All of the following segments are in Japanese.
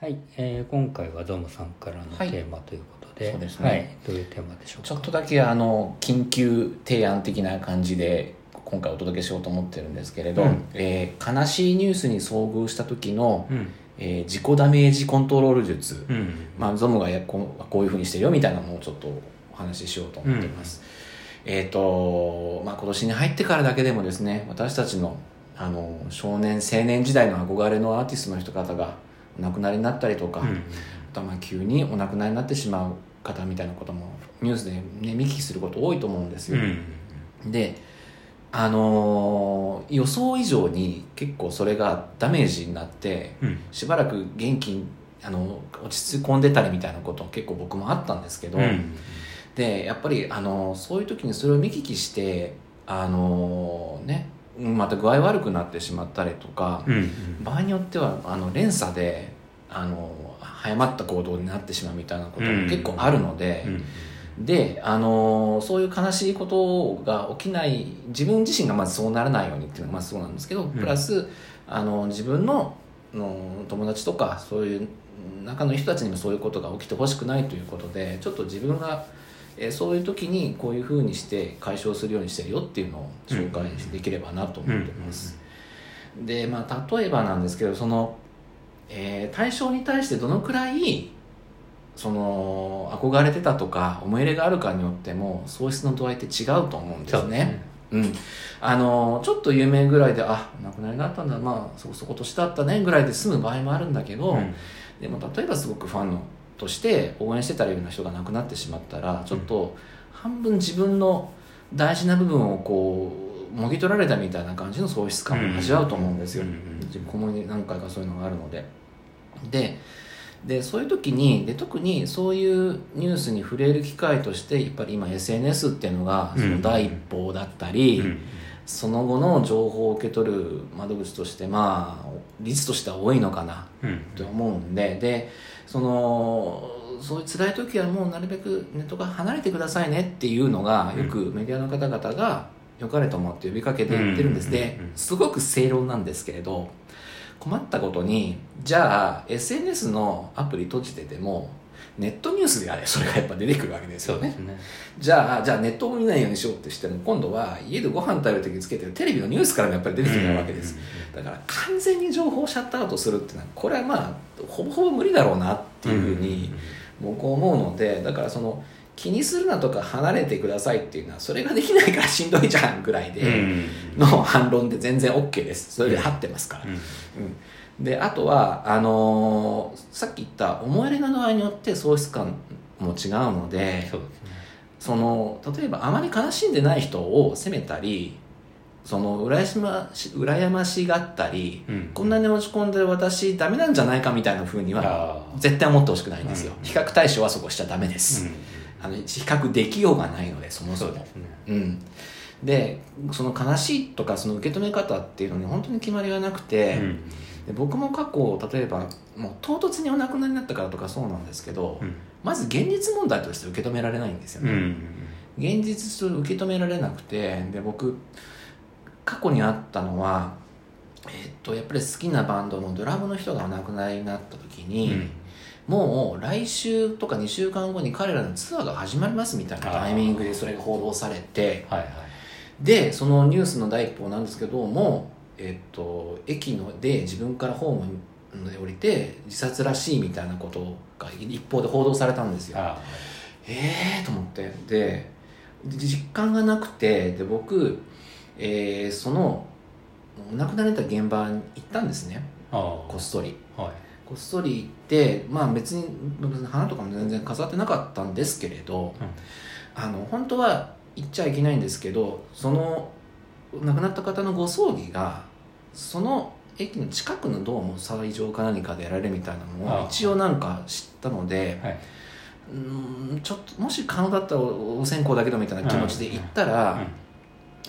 はい、えー今回はゾムさんからのはい。テーマということで、そうですね。はい、どういうテーマでしょうか？ちょっとだけあの緊急提案的な感じで今回お届けしようと思ってるんですけれど、うん。えー悲しいニュースに遭遇した時の、うん、えー自己ダメージコントロール術、うん、まあ、ゾムがやこうこういうふうにしてるよみたいなのをちょっとお話ししようと思っています、えっ、と、まあ、今年に入ってからだけでもですね私たちのあの少年青年時代の憧れのアーティストの人方がお亡くなりになったりとか、うん、あとはまあ急にお亡くなりになってしまう方みたいなこともニュースで、ね、見聞きすること多いと思うんですうよ、ん、であのー予想以上に結構それがダメージになってうん、しばらく元気にあの落ち込んでたりみたいなこと結構僕もあったんですけど、うん、でやっぱりあのそういう時にそれを見聞きしてあのねまた具合悪くなってしまったりとか、うん、場合によってはあの連鎖であの早まった行動になってしまうみたいなことも結構あるので、うん、であのそういう悲しいことが起きない自分自身がまずそうならないようにっていうのがまずそうなんですけど、プラスあの自分のの友達とかそういう中の人たちにもそういうことが起きてほしくないということでちょっと自分が、えーそういう時にこういうふうにして解消するようにしてるよっていうのを紹介できればなと思ってます。でまあ例えばなんですけどその、えー対象に対してどのくらいその憧れてたとか思い入れがあるかによっても喪失の度合いって違うと思うんですね。うん、あのちょっと有名ぐらいであ亡くなりになったんだ。まあそこそこ年だったねぐらいで済む場合もあるんだけど、うん、でも例えばすごくファンのとして応援してたような人が亡くなってしまったらちょっと半分自分の大事な部分をこうもぎ取られたみたいな感じの喪失感を味わうと思うんですよ、うん自分もに何回かそういうのがあるので。ででそういう時にで特にそういうニュースに触れる機会としてやっぱり今 SNS っていうのがその第一報だったり、うん、その後の情報を受け取る窓口としてまあ率としては多いのかなうん、と思うんででそのそういう辛い時はもうなるべくネットから離れてくださいねっていうのがよくメディアの方々が良かれと思って呼びかけて言ってるんです。うんでうんうんすごく正論なんですけれど困ったことにじゃあ SNS のアプリ閉じててもネットニュースであれそれがやっぱ出てくるわけですよね。ね。じゃあじゃあネットを見ないようにしようってしても今度は家でご飯食べる時つけてるテレビのニュースからもやっぱり出てきてるわけです、だから完全に情報をシャットアウトするっていうのはこれはまあほぼほぼ無理だろうなっていうふうに僕は思うのでだからその気にするなとか離れてくださいっていうのはそれができないからしんどいじゃんぐらいでうん、の反論で全然 OK です。それで合ってますから、うん、うん。であとはあのーさっき言った思い入れの度合いによって喪失感も違うのでそうですね。その例えばあまり悲しんでない人を責めたりその羨まし羨ましがったり、うん。こんなに落ち込んでる私ダメなんじゃないかみたいな風には絶対思ってほしくないんですよ、うん。比較対象はそこしちゃダメです、うんあの比較できようがないのでそもそも。そうですね。うん。でその悲しいとかその受け止め方っていうのに本当に決まりがなくて、うん。で僕も過去例えばもう唐突にお亡くなりになったからとかそうなんですけど、うん。まず現実問題として受け止められないんですよね、うん。現実と受け止められなくてで僕過去にあったのは、えっとやっぱり好きなバンドのドラムの人がお亡くなりになった時に、うんもう来週とか2週間後に彼らのツアーが始まりますみたいなタイミングでそれが報道されてはいはい。でそのニュースの第一報なんですけども、えっと駅ので自分からホームで降りて自殺らしいみたいなことが一方で報道されたんですよ。あええー、と思ってで実感がなくてで僕、えーそのお亡くなりになった現場に行ったんですねあ。ああ。こっそりはい。こっそり行ってまあ別に別に花とかも全然飾ってなかったんですけれどあの本当は行っちゃいけないんですけどその亡くなった方のご葬儀がその駅の近くのどうも斎場か何かでやられるみたいなのを一応なんか知ったので、はい。うーんちょっともし可能だったらお線香だけどみたいな気持ちで行ったら、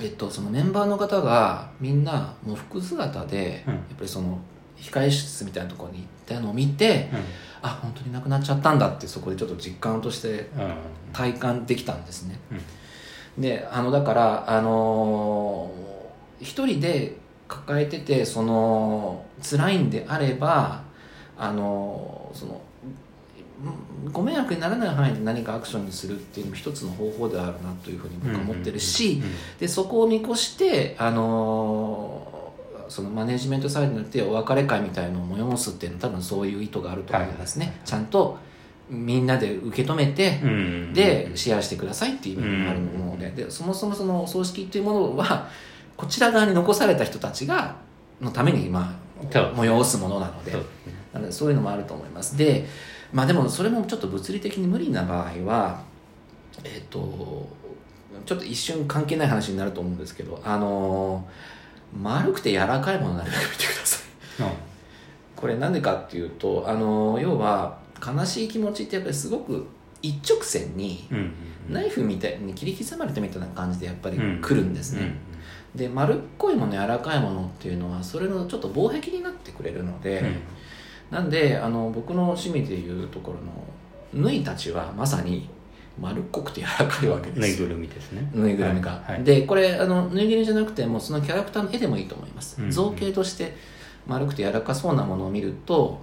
えっと、そのメンバーの方がみんなもう服姿で、うん。やっぱりその控え室みたいなところに行ったのを見て、うん。あ本当に亡くなっちゃったんだってそこでちょっと実感としてうん。体感できたんですね、であのだからあのー一人で抱えててその辛いんであればあのそのうんご迷惑にならない範囲で何かアクションにするっていうのも一つの方法であるなというふうに僕は思ってるし、でそこを見越して、あのーそのマネジメントサイドによってお別れ会みたいのを催すっていうのは多分そういう意図があると思いますね、はいはいはいちゃんとみんなで受け止めて、うん。うんでシェアしてくださいっていう意味もあると思うので,、でそもそもそのお葬式っていうものはこちら側に残された人たちがのために、まあ、そう催すものなのでなのでそういうのもあると思います。でまあでもそれもちょっと物理的に無理な場合はえっ、とちょっと一瞬関係ない話になると思うんですけどあの丸くて柔らかいものなるべく見てください。これなんでかっていうとあの要は悲しい気持ちってやっぱりすごく一直線にうんうんナイフみたいに切り刻まれたみたいな感じでやっぱりうん来るんですね、で丸っこいもの柔らかいものっていうのはそれのちょっと防壁になってくれるので、うんうん。なんであの僕の趣味でいうところの縫いたちはまさに丸っこくて柔らかいわけですぬいぐるみですね。ぬいぐるみが、はい。はい。でこれあのぬいぐるみじゃなくてもうそのキャラクターの絵でもいいと思います、うん。造形として丸くて柔らかそうなものを見ると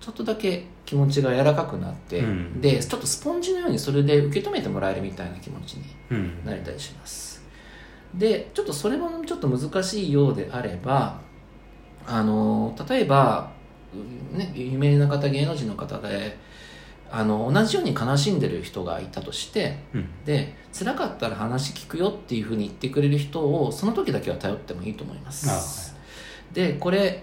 ちょっとだけ気持ちが柔らかくなって、うん。でちょっとスポンジのようにそれで受け止めてもらえるみたいな気持ちにうん。なれたりします。でちょっとそれもちょっと難しいようであればあの例えば、うんね、有名な方芸能人の方であの同じように悲しんでる人がいたとしてうん。で辛かったら話聞くよっていうふうに言ってくれる人をその時だけは頼ってもいいと思います。でこれ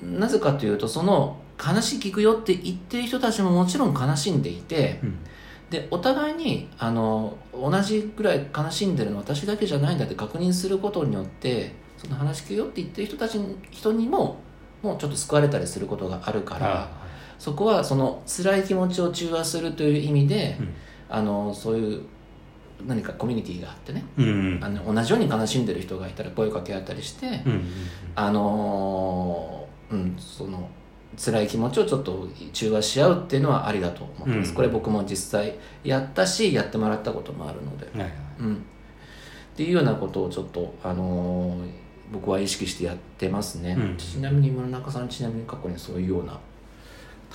なぜかというとその話聞くよって言ってる人たちももちろん悲しんでいてうん。でお互いにあの同じぐらい悲しんでるのは私だけじゃないんだって確認することによってその話聞くよって言ってる人たちに人にももうちょっと救われたりすることがあるからあそこはその辛い気持ちを中和するという意味で、うん。あのそういう何かコミュニティがあってね。うんあの同じように悲しんでる人がいたら声かけ合ったりして、うんうんあのーうんその辛い気持ちをちょっと中和し合うっていうのはありだと思ってます、うんこれ僕も実際やったしやってもらったこともあるので、はいはい。うん、っていうようなことをちょっと、あのー僕は意識してやってますね、うん。ちなみに村中さんちなみに過去にそういうような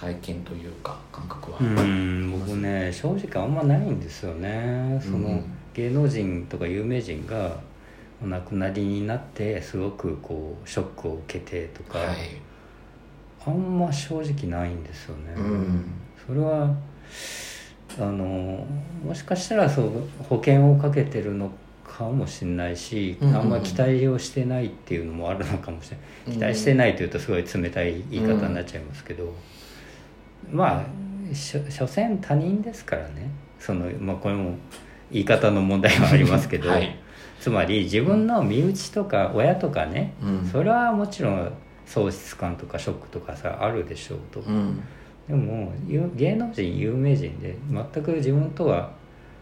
体験というか感覚は、うん僕ね正直あんまないんですよね。その、うん。芸能人とか有名人がお亡くなりになってすごくこうショックを受けてとか、はい、あんま正直ないんですよね、うん。それはあのもしかしたらそう保険をかけてるのかもしれないし、うんうんうん。あんまり期待をしてないっていうのもあるのかもしれない。期待してないというとすごい冷たい言い方になっちゃいますけど、まあしょ所詮他人ですからね。その、まあ、これも言い方の問題はありますけど、はい。つまり自分の身内とか親とかね、うん。それはもちろん喪失感とかショックとかさあるでしょうと、うん。でもゆ芸能人有名人で全く自分とは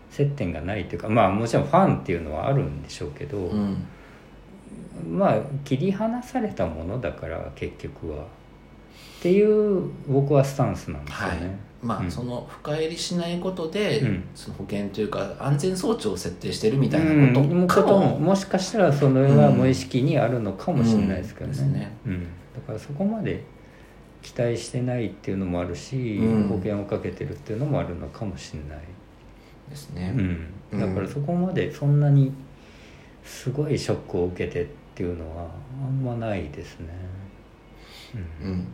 接点がないというかまあもちろんファンっていうのはあるんでしょうけど、うん。まあ切り離されたものだから結局はっていう僕はスタンスなんですよはい。ね。まあ、うん。その深入りしないことで、うん。その保険というか安全装置を設定してるみたいうんなことかも、ももしかしたらそれは無意識にあるのかもしれないですけどね,、うんね。うん、だからそこまで期待してないっていうのもあるし、うん。保険をかけてるっていうのもあるのかもしれない、ですね、うん、だからそこまでそんなにすごいショックを受けてっていうのはあんまないですね、うん。うん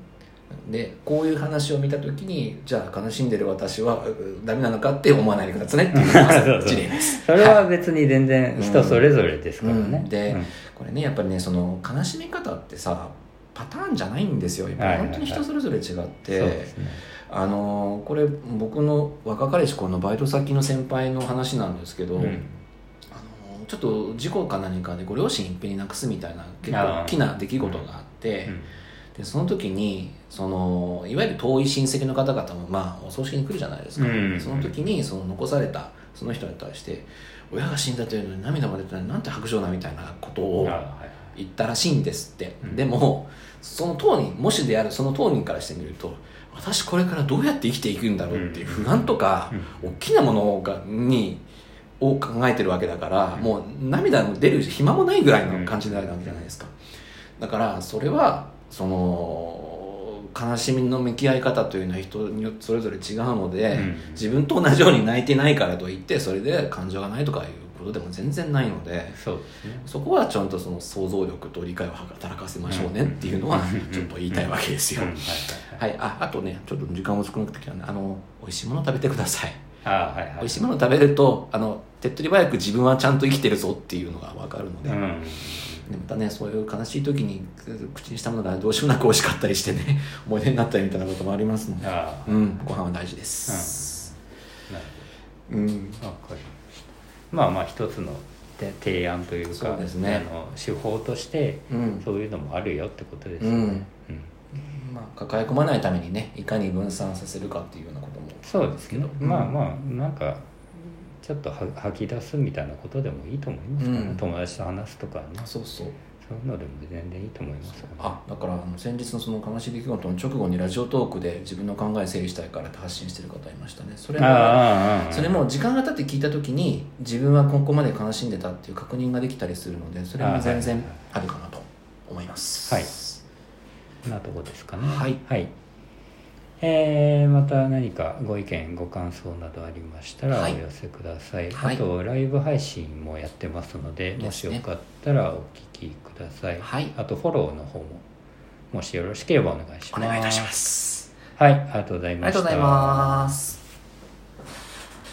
でこういう話を見た時にじゃあ悲しんでる私はうダメなのかって思わないでくださいねっていう そうそう事例です。それは別に全然人それぞれですからね、うん。でうん。これねやっぱりねその悲しみ方ってさパターンじゃないんですよ。やっぱりはいはいはい。本当に人それぞれ違って、そうですね。あのこれ僕の若かりし頃のバイト先の先輩の話なんですけど、ちょっと事故か何かでご両親いっぺんに亡くすみたいな結構大きな出来事があって、うんでその時にそのいわゆる遠い親戚の方々もまあお葬式に来るじゃないですか、うん。その時にその残されたその人に対して親が死んだというのに涙も出てないなんて白状なみたいなことを言ったらしいんですって、うん。でもその当人もしであるその当人からしてみると私これからどうやって生きていくんだろうっていう不安とか、大きなものがにを考えてるわけだから、もう涙も出る暇もないぐらいの感じになるわけじゃないですか、だからそれはその悲しみの向き合い方というのは人によってそれぞれ違うので、うん。自分と同じように泣いてないからといってそれで感情がないとかいうことでも全然ないのでそね。そこはちゃんとその想像力と理解を働かせましょうねっていうのはちょっと言いたいわけですよ。うん。はいああとねちょっと時間も少なくてきたんであの美味しいもの食べてください。ああはいはい。美味しいもの食べるとあの手っ取り早く自分はちゃんと生きてるぞっていうのが分かるので,、うんでまたねそういう悲しい時に口にしたものがどうしようもなく美味しかったりしてね 思い出になったりみたいなこともありますので、うん、ご飯は大事です、うん。ほどわかりまあまあ一つのて提案というかね。あの手法としてうん。そういうのもあるよってことですようん。ね、うん。まあ、抱え込まないためにねいかに分散させるかっていうようなことも。そうですけど、うん。まあまあなんかちょっとは吐き出すみたいなことでもいいと思いますからね、うん。友達と話すとかね。そうそう。そういうのでも全然いいと思います。から、ね、あだからあの先日のその悲しい出来事の直後にラジオトークで自分の考え整理したいからって発信してる方いましたね。それもそれも時間が経って聞いた時に自分はここまで悲しんでたっていう確認ができたりするのでそれも全然あるかなと思います。はい。なとこですかね。はいえーまた何かご意見ご感想などありましたらおはい。寄せください、はい。あとライブ配信もやってますのでもしですね。よかったらお聞きください、はい。あとフォローの方ももしよろしければお願いします。お願いいたします。はいありがとうございました。ありがとうございます